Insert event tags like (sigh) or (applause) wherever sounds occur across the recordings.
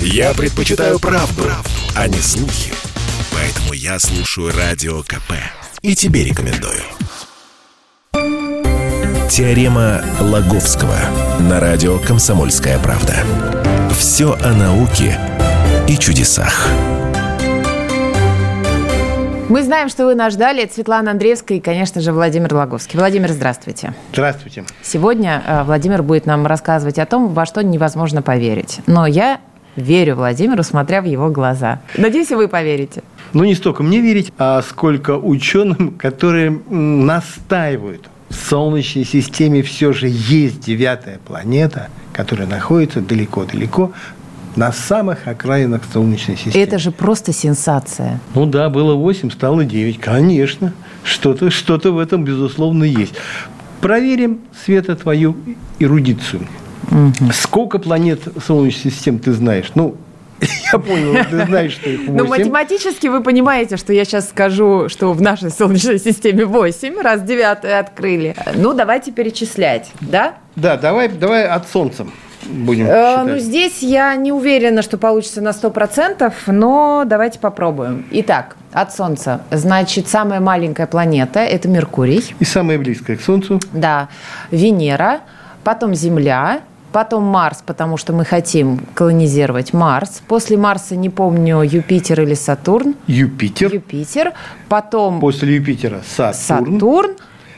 Я предпочитаю правду, правду, а не слухи. Поэтому я слушаю Радио КП. И тебе рекомендую. Теорема Лаговского на радио «Комсомольская правда». Все о науке и чудесах. Мы знаем, что вы нас ждали. Это Светлана Андреевская и, конечно же, Владимир Лаговский. Владимир, здравствуйте. Здравствуйте. Сегодня э, Владимир будет нам рассказывать о том, во что невозможно поверить. Но я верю Владимиру, смотря в его глаза. Надеюсь, и вы поверите. Ну, не столько мне верить, а сколько ученым, которые настаивают. В Солнечной системе все же есть девятая планета, которая находится далеко-далеко на самых окраинах Солнечной системы. Это же просто сенсация. Ну да, было 8, стало 9. Конечно, что-то что в этом, безусловно, есть. Проверим, Света, твою эрудицию. Угу. Сколько планет Солнечной системы ты знаешь? Ну, (laughs) я понял, ты знаешь, что их 8. Ну, математически вы понимаете, что я сейчас скажу, что в нашей Солнечной системе 8, раз девятую открыли. Ну, давайте перечислять, да? Да, давай, давай от Солнца будем э, Ну, здесь я не уверена, что получится на 100%, но давайте попробуем. Итак, от Солнца. Значит, самая маленькая планета – это Меркурий. И самая близкая к Солнцу? Да. Венера, потом Земля, потом Марс, потому что мы хотим колонизировать Марс. После Марса, не помню, Юпитер или Сатурн. Юпитер. Юпитер. Потом... После Юпитера Сатурн. Сатурн.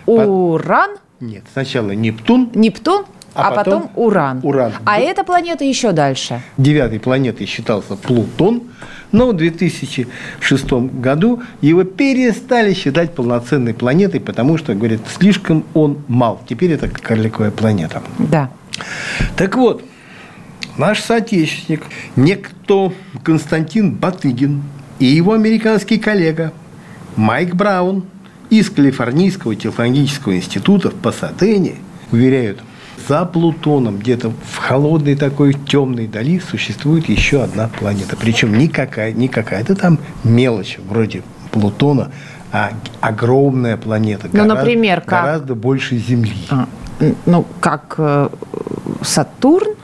Уран. Нет, сначала Нептун. Нептун. А, а потом, потом Уран. Уран. А эта планета еще дальше. Девятой планетой считался Плутон, но в 2006 году его перестали считать полноценной планетой, потому что, говорят, слишком он мал. Теперь это карликовая планета. Да. Так вот, наш соотечественник, некто Константин Батыгин и его американский коллега Майк Браун из Калифорнийского технологического института в Пасадене уверяют, за Плутоном, где-то в холодной такой темной дали, существует еще одна планета. Причем никакая, никакая. Это там мелочь вроде Плутона, а огромная планета. Ну, гораздо, например, как? Гораздо больше Земли. А, ну, как э, Сатурн?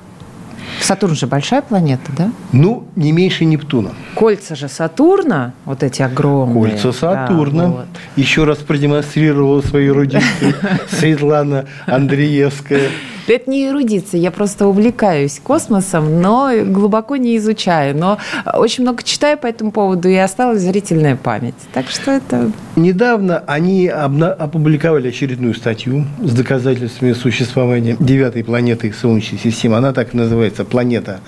Сатурн же большая планета, да? Ну, не меньше Нептуна. Кольца же Сатурна, вот эти огромные. Кольца Сатурна. Да, вот. Еще раз продемонстрировала свои эрудицию (laughs) Светлана Андреевская. Это не эрудиция, я просто увлекаюсь космосом, но глубоко не изучаю. Но очень много читаю по этому поводу, и осталась зрительная память. Так что это... Недавно они опубликовали очередную статью с доказательствами существования девятой планеты Солнечной системы. Она так и называется, планета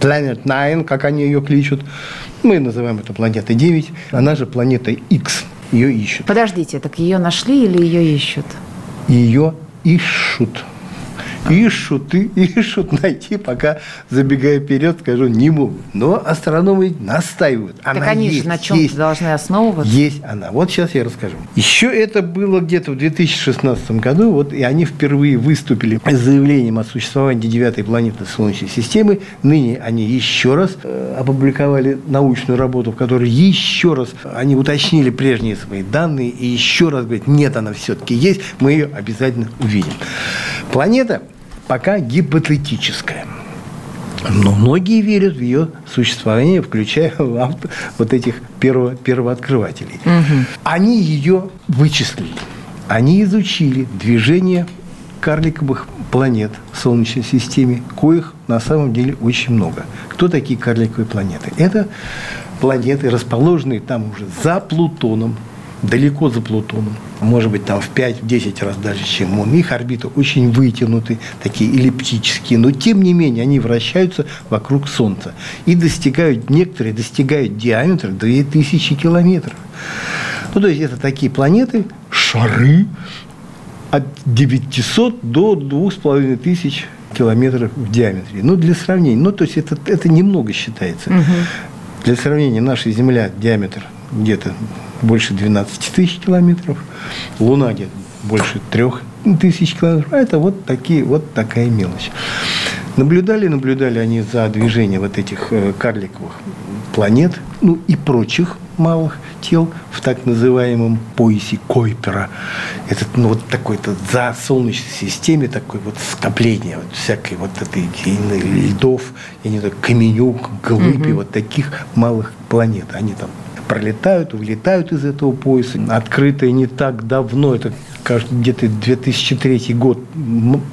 Planet Nine, как они ее кличут. Мы называем это планетой 9. Она же планета X. Ее ищут. Подождите, так ее нашли или ее ищут? Ее ищут ищут, и (laughs) ищут найти, пока, забегая вперед, скажу, не могут. Но астрономы настаивают. Она так они есть, же на чем есть, должны основываться? Есть она. Вот сейчас я расскажу. Еще это было где-то в 2016 году, вот, и они впервые выступили с заявлением о существовании девятой планеты Солнечной системы. Ныне они еще раз э, опубликовали научную работу, в которой еще раз они уточнили прежние свои данные и еще раз говорят, нет, она все-таки есть, мы ее обязательно увидим. Планета пока гипотетическая. Но многие верят в ее существование, включая вот этих перво, первооткрывателей. Угу. Они ее вычислили. Они изучили движение карликовых планет в Солнечной системе, коих на самом деле очень много. Кто такие карликовые планеты? Это планеты, расположенные там уже за Плутоном, далеко за Плутоном, может быть, там в 5-10 раз дальше, чем он. Их орбиты очень вытянуты, такие эллиптические, но тем не менее они вращаются вокруг Солнца и достигают, некоторые достигают диаметра 2000 километров. Ну, то есть это такие планеты, шары от 900 до 2500 километров в диаметре. Ну, для сравнения. Ну, то есть это, это немного считается. Угу. Для сравнения, наша Земля диаметр где-то больше 12 тысяч километров, Луна где-то больше 3 тысяч километров. А это вот, такие, вот такая мелочь. Наблюдали, наблюдали они за движением вот этих э, карликовых планет, ну и прочих малых тел в так называемом поясе Койпера. Это ну, вот такой-то за Солнечной системе такое вот скопление вот всякой вот этой льдов, я не знаю, каменюк, глыб угу. вот таких малых планет. Они там пролетают, улетают из этого пояса. Открытое не так давно, это где-то 2003 год,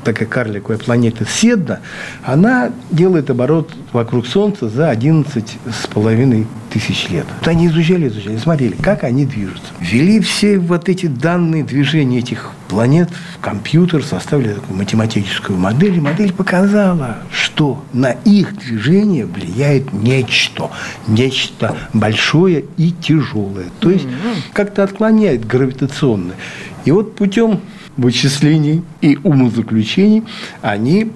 такая карликовая планета Седна, она делает оборот вокруг Солнца за 11 с половиной тысяч лет. Вот они изучали, изучали, смотрели, как они движутся. Ввели все вот эти данные движения этих планет в компьютер, составили такую математическую модель, и модель показала, что на их движение влияет нечто, нечто большое и тяжелое. То есть как-то отклоняет гравитационно. И вот путем вычислений и умозаключений они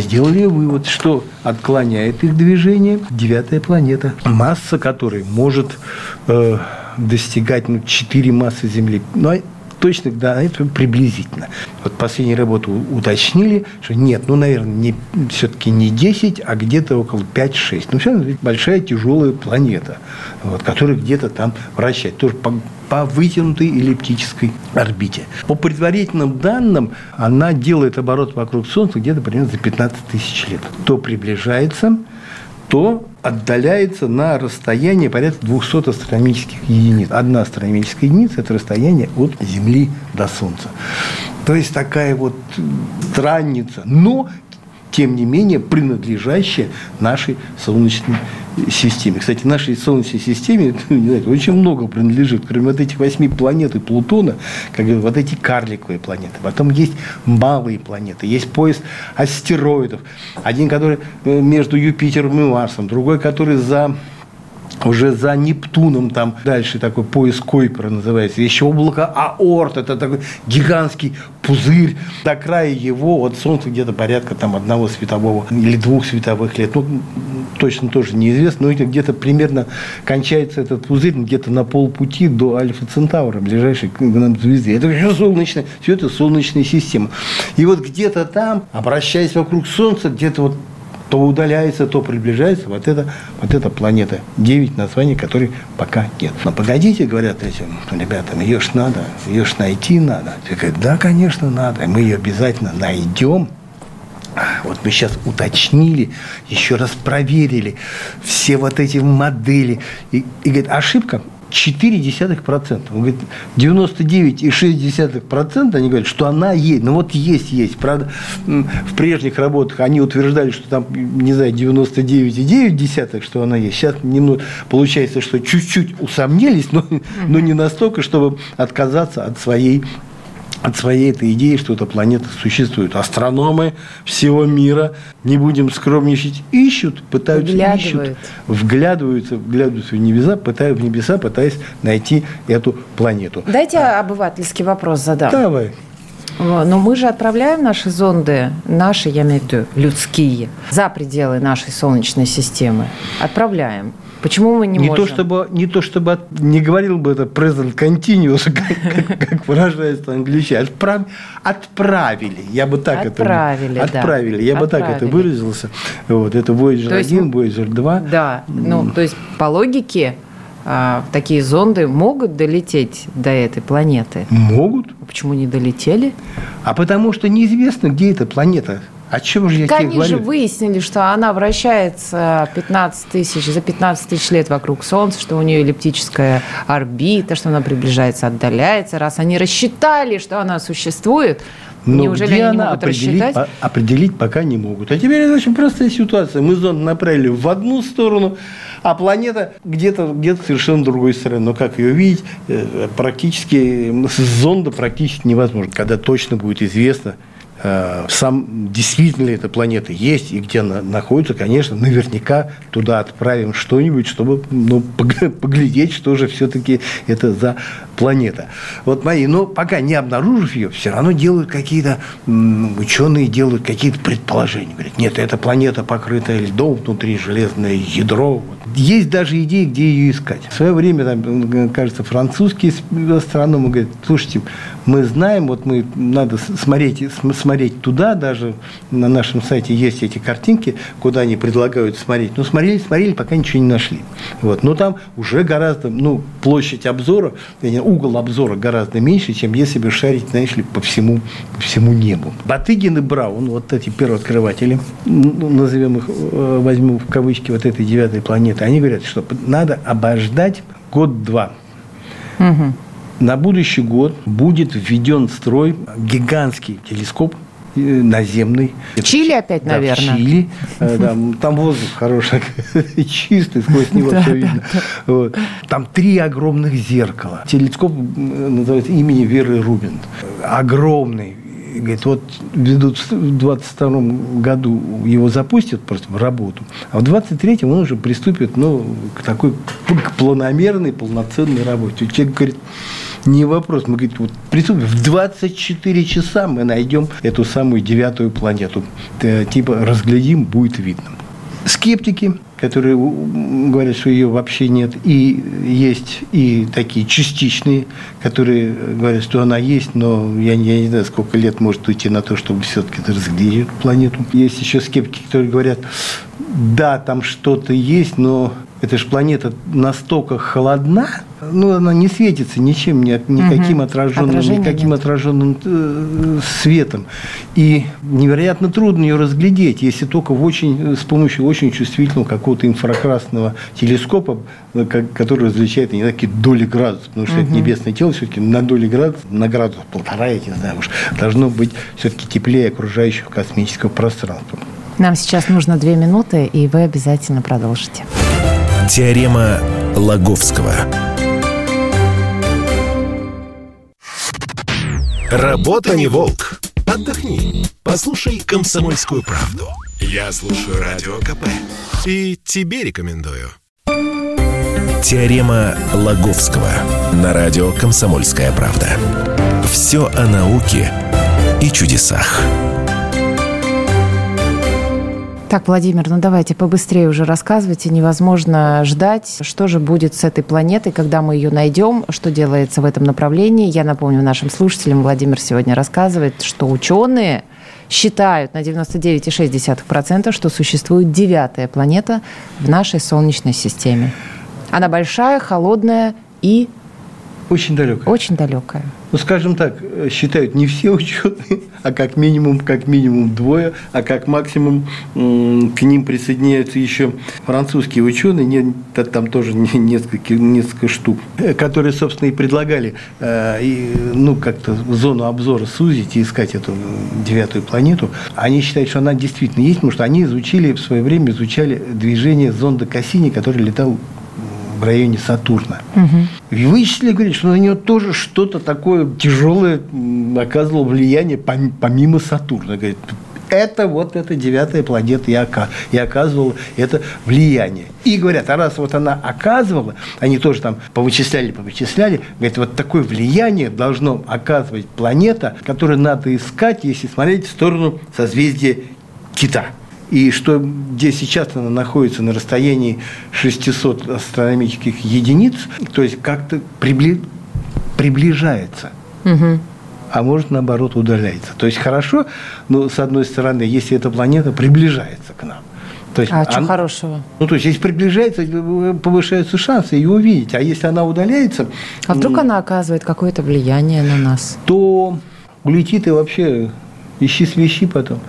сделали вывод, что отклоняет их движение девятая планета, масса которой может э, достигать ну, 4 массы Земли. Но точных да, это приблизительно. Вот последние работы уточнили, что нет, ну, наверное, не, все-таки не 10, а где-то около 5-6. Ну, все равно большая тяжелая планета, вот, которая где-то там вращает. Тоже по, по вытянутой эллиптической орбите. По предварительным данным, она делает оборот вокруг Солнца где-то примерно за 15 тысяч лет. То приближается, то отдаляется на расстояние порядка 200 астрономических единиц. Одна астрономическая единица – это расстояние от Земли до Солнца. То есть такая вот странница, но тем не менее принадлежащая нашей Солнечной системе. Кстати, нашей Солнечной системе (laughs) не знаю, очень много принадлежит, кроме вот этих восьми планет и Плутона, как говорят, вот эти карликовые планеты. Потом есть малые планеты, есть пояс астероидов. Один, который э, между Юпитером и Марсом, другой, который за уже за Нептуном, там дальше такой пояс Койпера называется, еще облако Аорт, это такой гигантский пузырь, до края его от Солнца где-то порядка там одного светового или двух световых лет, ну, точно тоже неизвестно, но где-то примерно кончается этот пузырь где-то на полпути до Альфа Центавра, ближайшей к нам звезды. Это все солнечная, все это солнечная система. И вот где-то там, обращаясь вокруг Солнца, где-то вот то удаляется, то приближается вот эта, вот эта планета. Девять названий, которых пока нет. Но погодите, говорят этим ребятам, ее ж надо, ее ж найти надо. Все говорят, да, конечно, надо. Мы ее обязательно найдем. Вот мы сейчас уточнили, еще раз проверили все вот эти модели. И, и говорит, ошибка 0,4%. Он говорит, 99,6% они говорят, что она есть. Ну вот есть, есть. Правда, в прежних работах они утверждали, что там, не знаю, 99,9%, что она есть. Сейчас немного получается, что чуть-чуть усомнились, но, но не настолько, чтобы отказаться от своей от своей этой идеи, что эта планета существует. Астрономы всего мира, не будем скромничать, ищут, пытаются, ищут, вглядываются, вглядываются в небеса, пытаются, в небеса, пытаясь найти эту планету. Дайте а, обывательский вопрос задам. Давай. Но мы же отправляем наши зонды, наши, я имею в виду, людские, за пределы нашей Солнечной системы. Отправляем. Почему мы не, не можем? То, чтобы, не то, чтобы не говорил бы это present continuous, (laughs) как, как, как выражается англичане. Отправ, отправили. Я бы так отправили, это... Отправили. Я отправили. бы так это выразился. Вот, это Voyager то 1, Voyager 2. Да. Ну, то есть, по логике, а, такие зонды могут долететь до этой планеты? Могут. Почему не долетели? А потому что неизвестно, где эта планета. О чем же я так тебе они говорю? же выяснили, что она вращается 15 тысяч, за 15 тысяч лет вокруг Солнца, что у нее эллиптическая орбита, что она приближается, отдаляется. Раз они рассчитали, что она существует, но Неужели где они она могут определить, рассчитать? определить пока не могут. А теперь это очень простая ситуация. Мы зонд направили в одну сторону, а планета где-то где совершенно другой стороны. Но как ее видеть, э, практически с зонда практически невозможно. Когда точно будет известно, сам действительно ли эта планета есть и где она находится, конечно, наверняка туда отправим что-нибудь, чтобы ну, поглядеть, что же все-таки это за планета. Вот мои, но пока не обнаружив ее, все равно делают какие-то, ученые делают какие-то предположения. Говорят, нет, эта планета покрыта льдом, внутри железное ядро. Есть даже идеи, где ее искать. В свое время, там, кажется, французские астрономы говорят, слушайте, мы знаем, вот мы надо смотреть, смотреть туда, даже на нашем сайте есть эти картинки, куда они предлагают смотреть. Но смотрели, смотрели, пока ничего не нашли. Вот. Но там уже гораздо, ну, площадь обзора, угол обзора гораздо меньше, чем если бы шарить, знаешь по всему, по всему небу. Батыгин и Браун, вот эти первооткрыватели, назовем их, э, возьму в кавычки, вот этой девятой планеты, они говорят, что надо обождать год-два. Угу. На будущий год будет введен в строй гигантский телескоп э, наземный. Чили опять, да, наверное. Чили. Э, там, там воздух хороший, (laughs) чистый, сквозь него все видно. Вот. Там три огромных зеркала. Телескоп называется имени Веры Рубин. Огромный, говорит, вот ведут в 22 году его запустят просто в работу, а в 23-м он уже приступит ну, к такой к планомерной, полноценной работе. Человек говорит, не вопрос. Мы говорим, вот приступим, в 24 часа мы найдем эту самую девятую планету. Типа разглядим, будет видно. Скептики которые говорят, что ее вообще нет, и есть и такие частичные, которые говорят, что она есть, но я, я не знаю, сколько лет может уйти на то, чтобы все-таки разглядеть планету. Есть еще скептики, которые говорят, да, там что-то есть, но эта же планета настолько холодна, ну, она не светится ничем, никаким угу. отраженным, никаким отраженным э, светом. И невероятно трудно ее разглядеть, если только в очень, с помощью очень чувствительного какого-то инфракрасного телескопа, э, который различает не такие доли градусов, потому что угу. это небесное тело все-таки на доли градусов, на градус полтора, я не знаю уж, должно быть все-таки теплее окружающего космического пространства. Нам сейчас нужно две минуты, и вы обязательно продолжите. Теорема Лаговского. Работа не волк. Отдохни. Послушай комсомольскую правду. Я слушаю радио КП. И тебе рекомендую. Теорема Лаговского на радио «Комсомольская правда». Все о науке и чудесах. Так, Владимир, ну давайте побыстрее уже рассказывайте. Невозможно ждать, что же будет с этой планетой, когда мы ее найдем, что делается в этом направлении. Я напомню нашим слушателям, Владимир сегодня рассказывает, что ученые считают на 99,6%, что существует девятая планета в нашей Солнечной системе. Она большая, холодная и... Очень далекая. Очень далекая ну, скажем так, считают не все ученые, (laughs) а как минимум, как минимум двое, а как максимум к ним присоединяются еще французские ученые, не, там тоже несколько, несколько штук, которые, собственно, и предлагали э, ну, как-то зону обзора сузить и искать эту девятую планету. Они считают, что она действительно есть, потому что они изучили в свое время изучали движение зонда Кассини, который летал в районе Сатурна. Угу. Вычислили, говорит, что на нее тоже что-то такое тяжелое оказывало влияние помимо Сатурна. Говорит, это вот эта девятая планета и, и оказывала это влияние. И говорят, а раз вот она оказывала, они тоже там повычисляли, повычисляли, говорят, вот такое влияние должно оказывать планета, которую надо искать, если смотреть в сторону созвездия Кита и что где сейчас она находится на расстоянии 600 астрономических единиц, то есть как-то прибли, приближается. Угу. А может, наоборот, удаляется. То есть хорошо, но с одной стороны, если эта планета приближается к нам. То есть, а она, что хорошего? Ну, то есть, если приближается, повышаются шансы ее увидеть. А если она удаляется... А вдруг она оказывает какое-то влияние на нас? То улетит и вообще ищи свищи потом.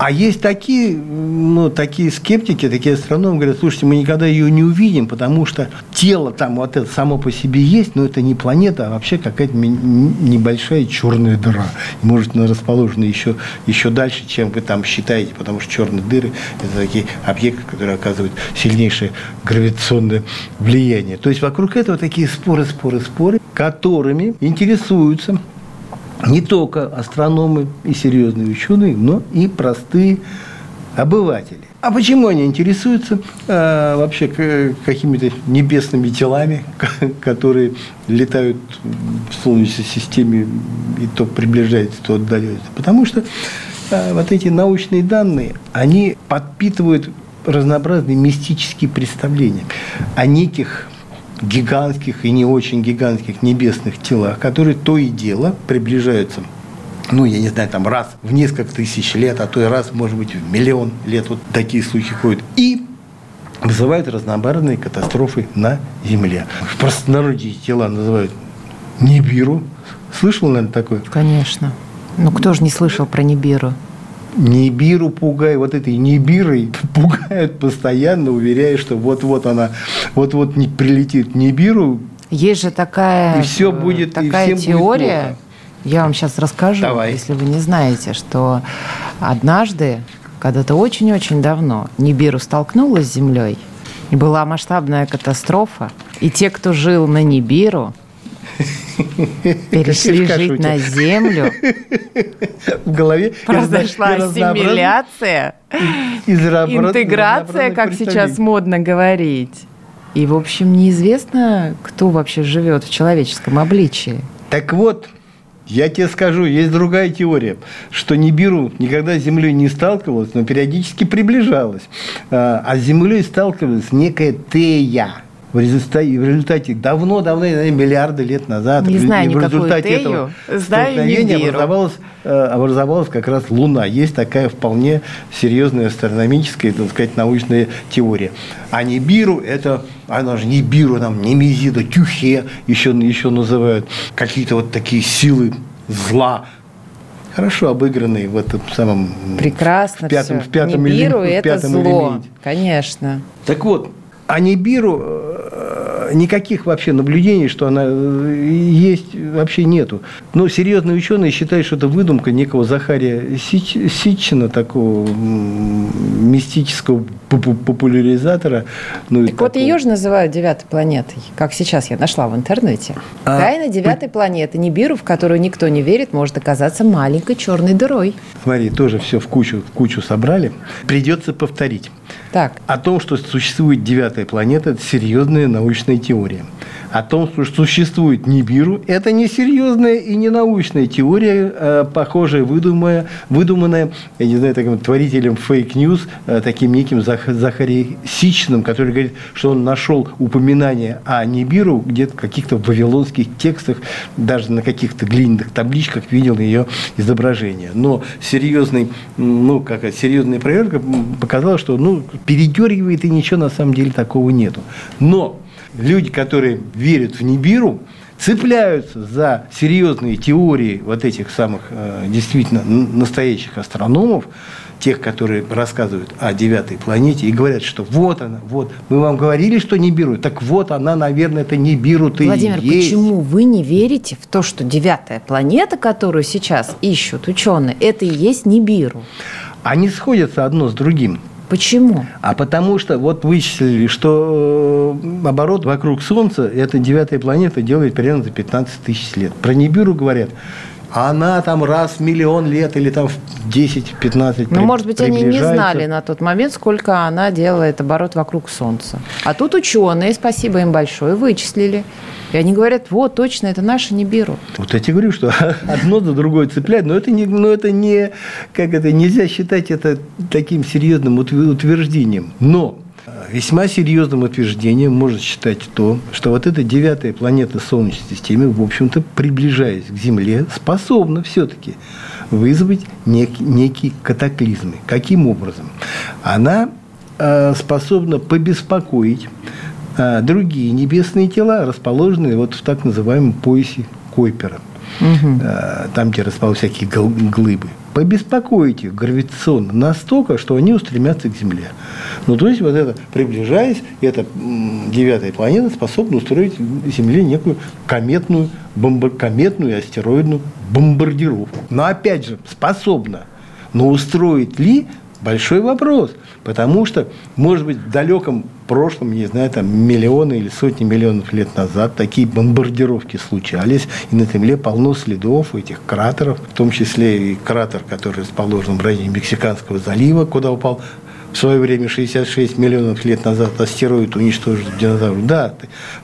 А есть такие, ну, такие скептики, такие астрономы, говорят, слушайте, мы никогда ее не увидим, потому что тело там вот это само по себе есть, но это не планета, а вообще какая-то небольшая черная дыра. Может, она расположена еще, еще дальше, чем вы там считаете, потому что черные дыры – это такие объекты, которые оказывают сильнейшее гравитационное влияние. То есть вокруг этого такие споры, споры, споры, которыми интересуются не только астрономы и серьезные ученые, но и простые обыватели. А почему они интересуются а, вообще какими-то небесными телами, которые летают в Солнечной системе и то приближаются, то отдаляются? Потому что а, вот эти научные данные, они подпитывают разнообразные мистические представления о неких гигантских и не очень гигантских небесных телах, которые то и дело приближаются ну, я не знаю, там раз в несколько тысяч лет, а то и раз, может быть, в миллион лет вот такие слухи ходят. И вызывают разнообразные катастрофы на Земле. В простонародье тела называют Нибиру. Слышал, наверное, такое? Конечно. Ну, кто же не слышал про Нибиру? Нибиру пугай, вот этой Нибирой (laughs) пугают постоянно, уверяя, что вот-вот она, вот-вот не прилетит Нибиру. Есть же такая, и все будет, такая и теория, будет я вам сейчас расскажу, Давай. если вы не знаете, что однажды, когда-то очень-очень давно, Нибиру столкнулась с Землей, и была масштабная катастрофа, и те, кто жил на Нибиру, (laughs) перешли жить на Землю. (laughs) В голове произошла ассимиляция, интеграция, как сейчас модно говорить. И, в общем, неизвестно, кто вообще живет в человеческом обличии. Так вот, я тебе скажу, есть другая теория, что Нибиру никогда с Землей не сталкивалась, но периодически приближалась. А, а с Землей сталкивалась некая Тея – в результате, в результате давно-давно, миллиарды лет назад, не знаю в результате тею, этого столкновения образовалась, э, образовалась как раз Луна. Есть такая вполне серьезная астрономическая, так сказать, научная теория. А Нибиру – это, она же Нибиру, нам Немезида, Тюхе еще, еще называют, какие-то вот такие силы зла, хорошо обыгранные в этом самом прекрасно в пятом, все. в пятом Нибиру это пятом зло, элементе. конечно. Так вот, а Нибиру э, никаких вообще наблюдений, что она э, есть, вообще нету. Но серьезные ученые считают, что это выдумка некого Захария Сич, Ситчина, такого мистического популяризатора. Ну, так вот ее же называют девятой планетой, как сейчас я нашла в интернете. А, Тайна девятой планеты Нибиру, в которую никто не верит, может оказаться маленькой черной дырой. Смотри, тоже все в кучу, в кучу собрали. Придется повторить. Так. О том, что существует девятая планета, это серьезная научная теория о том, что существует Нибиру, это не серьезная и не научная теория, э, похожая, выдуманная, выдуманная, я не знаю, таким творителем fake news, э, таким неким Зах, Захарией Ситчиным, который говорит, что он нашел упоминание о Нибиру где-то в каких-то вавилонских текстах, даже на каких-то глиняных табличках видел ее изображение. Но серьезный, ну, как серьезная проверка показала, что ну, передергивает и ничего на самом деле такого нету. Но люди, которые верят в Нибиру, цепляются за серьезные теории вот этих самых э, действительно настоящих астрономов, тех, которые рассказывают о девятой планете и говорят, что вот она, вот, мы вам говорили, что Нибиру, так вот она, наверное, это Нибиру-то Владимир, и есть. почему вы не верите в то, что девятая планета, которую сейчас ищут ученые, это и есть Нибиру? Они сходятся одно с другим. Почему? А потому что вот вычислили, что э, оборот вокруг Солнца, эта девятая планета делает примерно за 15 тысяч лет. Про Нибиру говорят, она там раз в миллион лет или там в 10-15 Ну, может быть, они не знали на тот момент, сколько она делает оборот вокруг Солнца. А тут ученые, спасибо им большое, вычислили. И они говорят, вот, точно, это наши не берут. Вот я тебе говорю, что (laughs) одно за другое цепляет, но это не, но это не, как это, нельзя считать это таким серьезным утверждением. Но весьма серьезным утверждением можно считать то, что вот эта девятая планета Солнечной системы, в общем-то, приближаясь к Земле, способна все-таки вызвать нек, некие катаклизмы. Каким образом? Она э, способна побеспокоить а другие небесные тела, расположенные вот в так называемом поясе Койпера. Угу. Там, где расположены всякие глыбы. Побеспокоить их гравитационно настолько, что они устремятся к Земле. Ну, то есть, вот это, приближаясь, эта девятая планета способна устроить Земле некую кометную, бомбар, кометную астероидную бомбардировку. Но, опять же, способна. Но устроить ли Большой вопрос, потому что, может быть, в далеком прошлом, не знаю, там миллионы или сотни миллионов лет назад такие бомбардировки случались, и на Земле полно следов этих кратеров, в том числе и кратер, который расположен в районе Мексиканского залива, куда упал в свое время 66 миллионов лет назад астероид уничтожил динозавров. Да,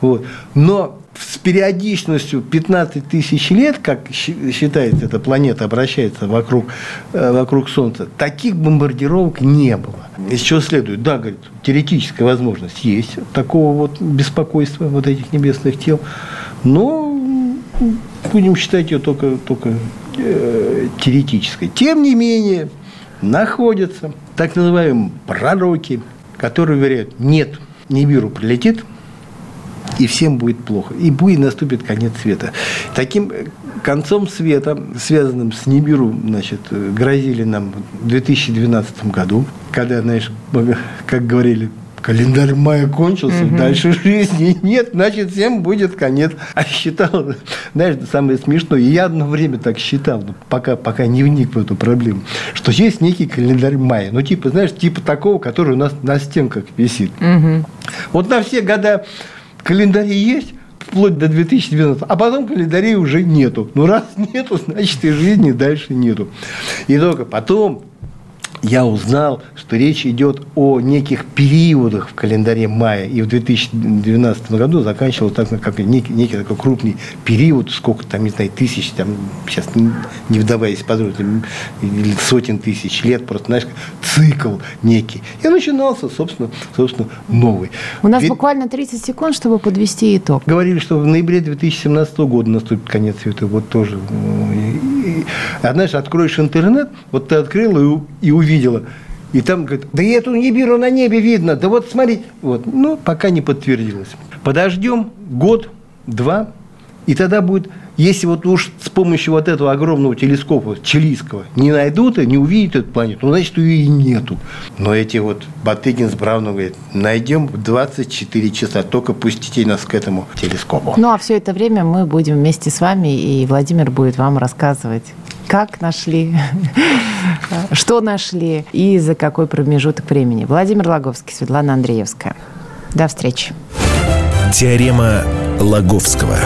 вот. Но с периодичностью 15 тысяч лет, как считается эта планета обращается вокруг, э, вокруг Солнца, таких бомбардировок не было. Из чего следует? Да, говорит, теоретическая возможность есть такого вот беспокойства вот этих небесных тел, но будем считать ее только, только э, теоретической. Тем не менее, находятся так называемые пророки, которые говорят, нет, Нибиру прилетит, и всем будет плохо. И будет наступит конец света. Таким концом света, связанным с Нибиру, значит, грозили нам в 2012 году, когда, знаешь, как говорили, календарь мая кончился, угу. дальше жизни нет, значит, всем будет конец. А считал, знаешь, самое смешное, я одно время так считал, пока, пока не вник в эту проблему, что есть некий календарь мая, ну, типа, знаешь, типа такого, который у нас на стенках висит. Угу. Вот на все года календари есть, вплоть до 2012, а потом календарей уже нету. Ну, раз (laughs) нету, значит, и жизни дальше нету. И только потом я узнал, что речь идет о неких периодах в календаре мая. И в 2012 году заканчивал так, как некий, некий такой крупный период, сколько там, не знаю, тысяч, там, сейчас не вдаваясь или сотен тысяч лет, просто, знаешь, цикл некий. И начинался, собственно, собственно новый. У нас Ведь... буквально 30 секунд, чтобы подвести итог. Говорили, что в ноябре 2017 года наступит конец света. Вот тоже. А знаешь, откроешь интернет, вот ты открыл и, и увидела. И там говорит, да эту Нибиру на небе видно, да вот смотри. Вот. Ну, пока не подтвердилось. Подождем год, два, и тогда будет, если вот уж с помощью вот этого огромного телескопа чилийского не найдут и не увидят эту планету, ну, значит, ее и нету. Но эти вот Батыгин с Брауном говорят, найдем 24 часа, только пустите нас к этому телескопу. Ну, а все это время мы будем вместе с вами, и Владимир будет вам рассказывать как нашли, (laughs) что нашли и за какой промежуток времени. Владимир Логовский, Светлана Андреевская. До встречи. Теорема Лаговского.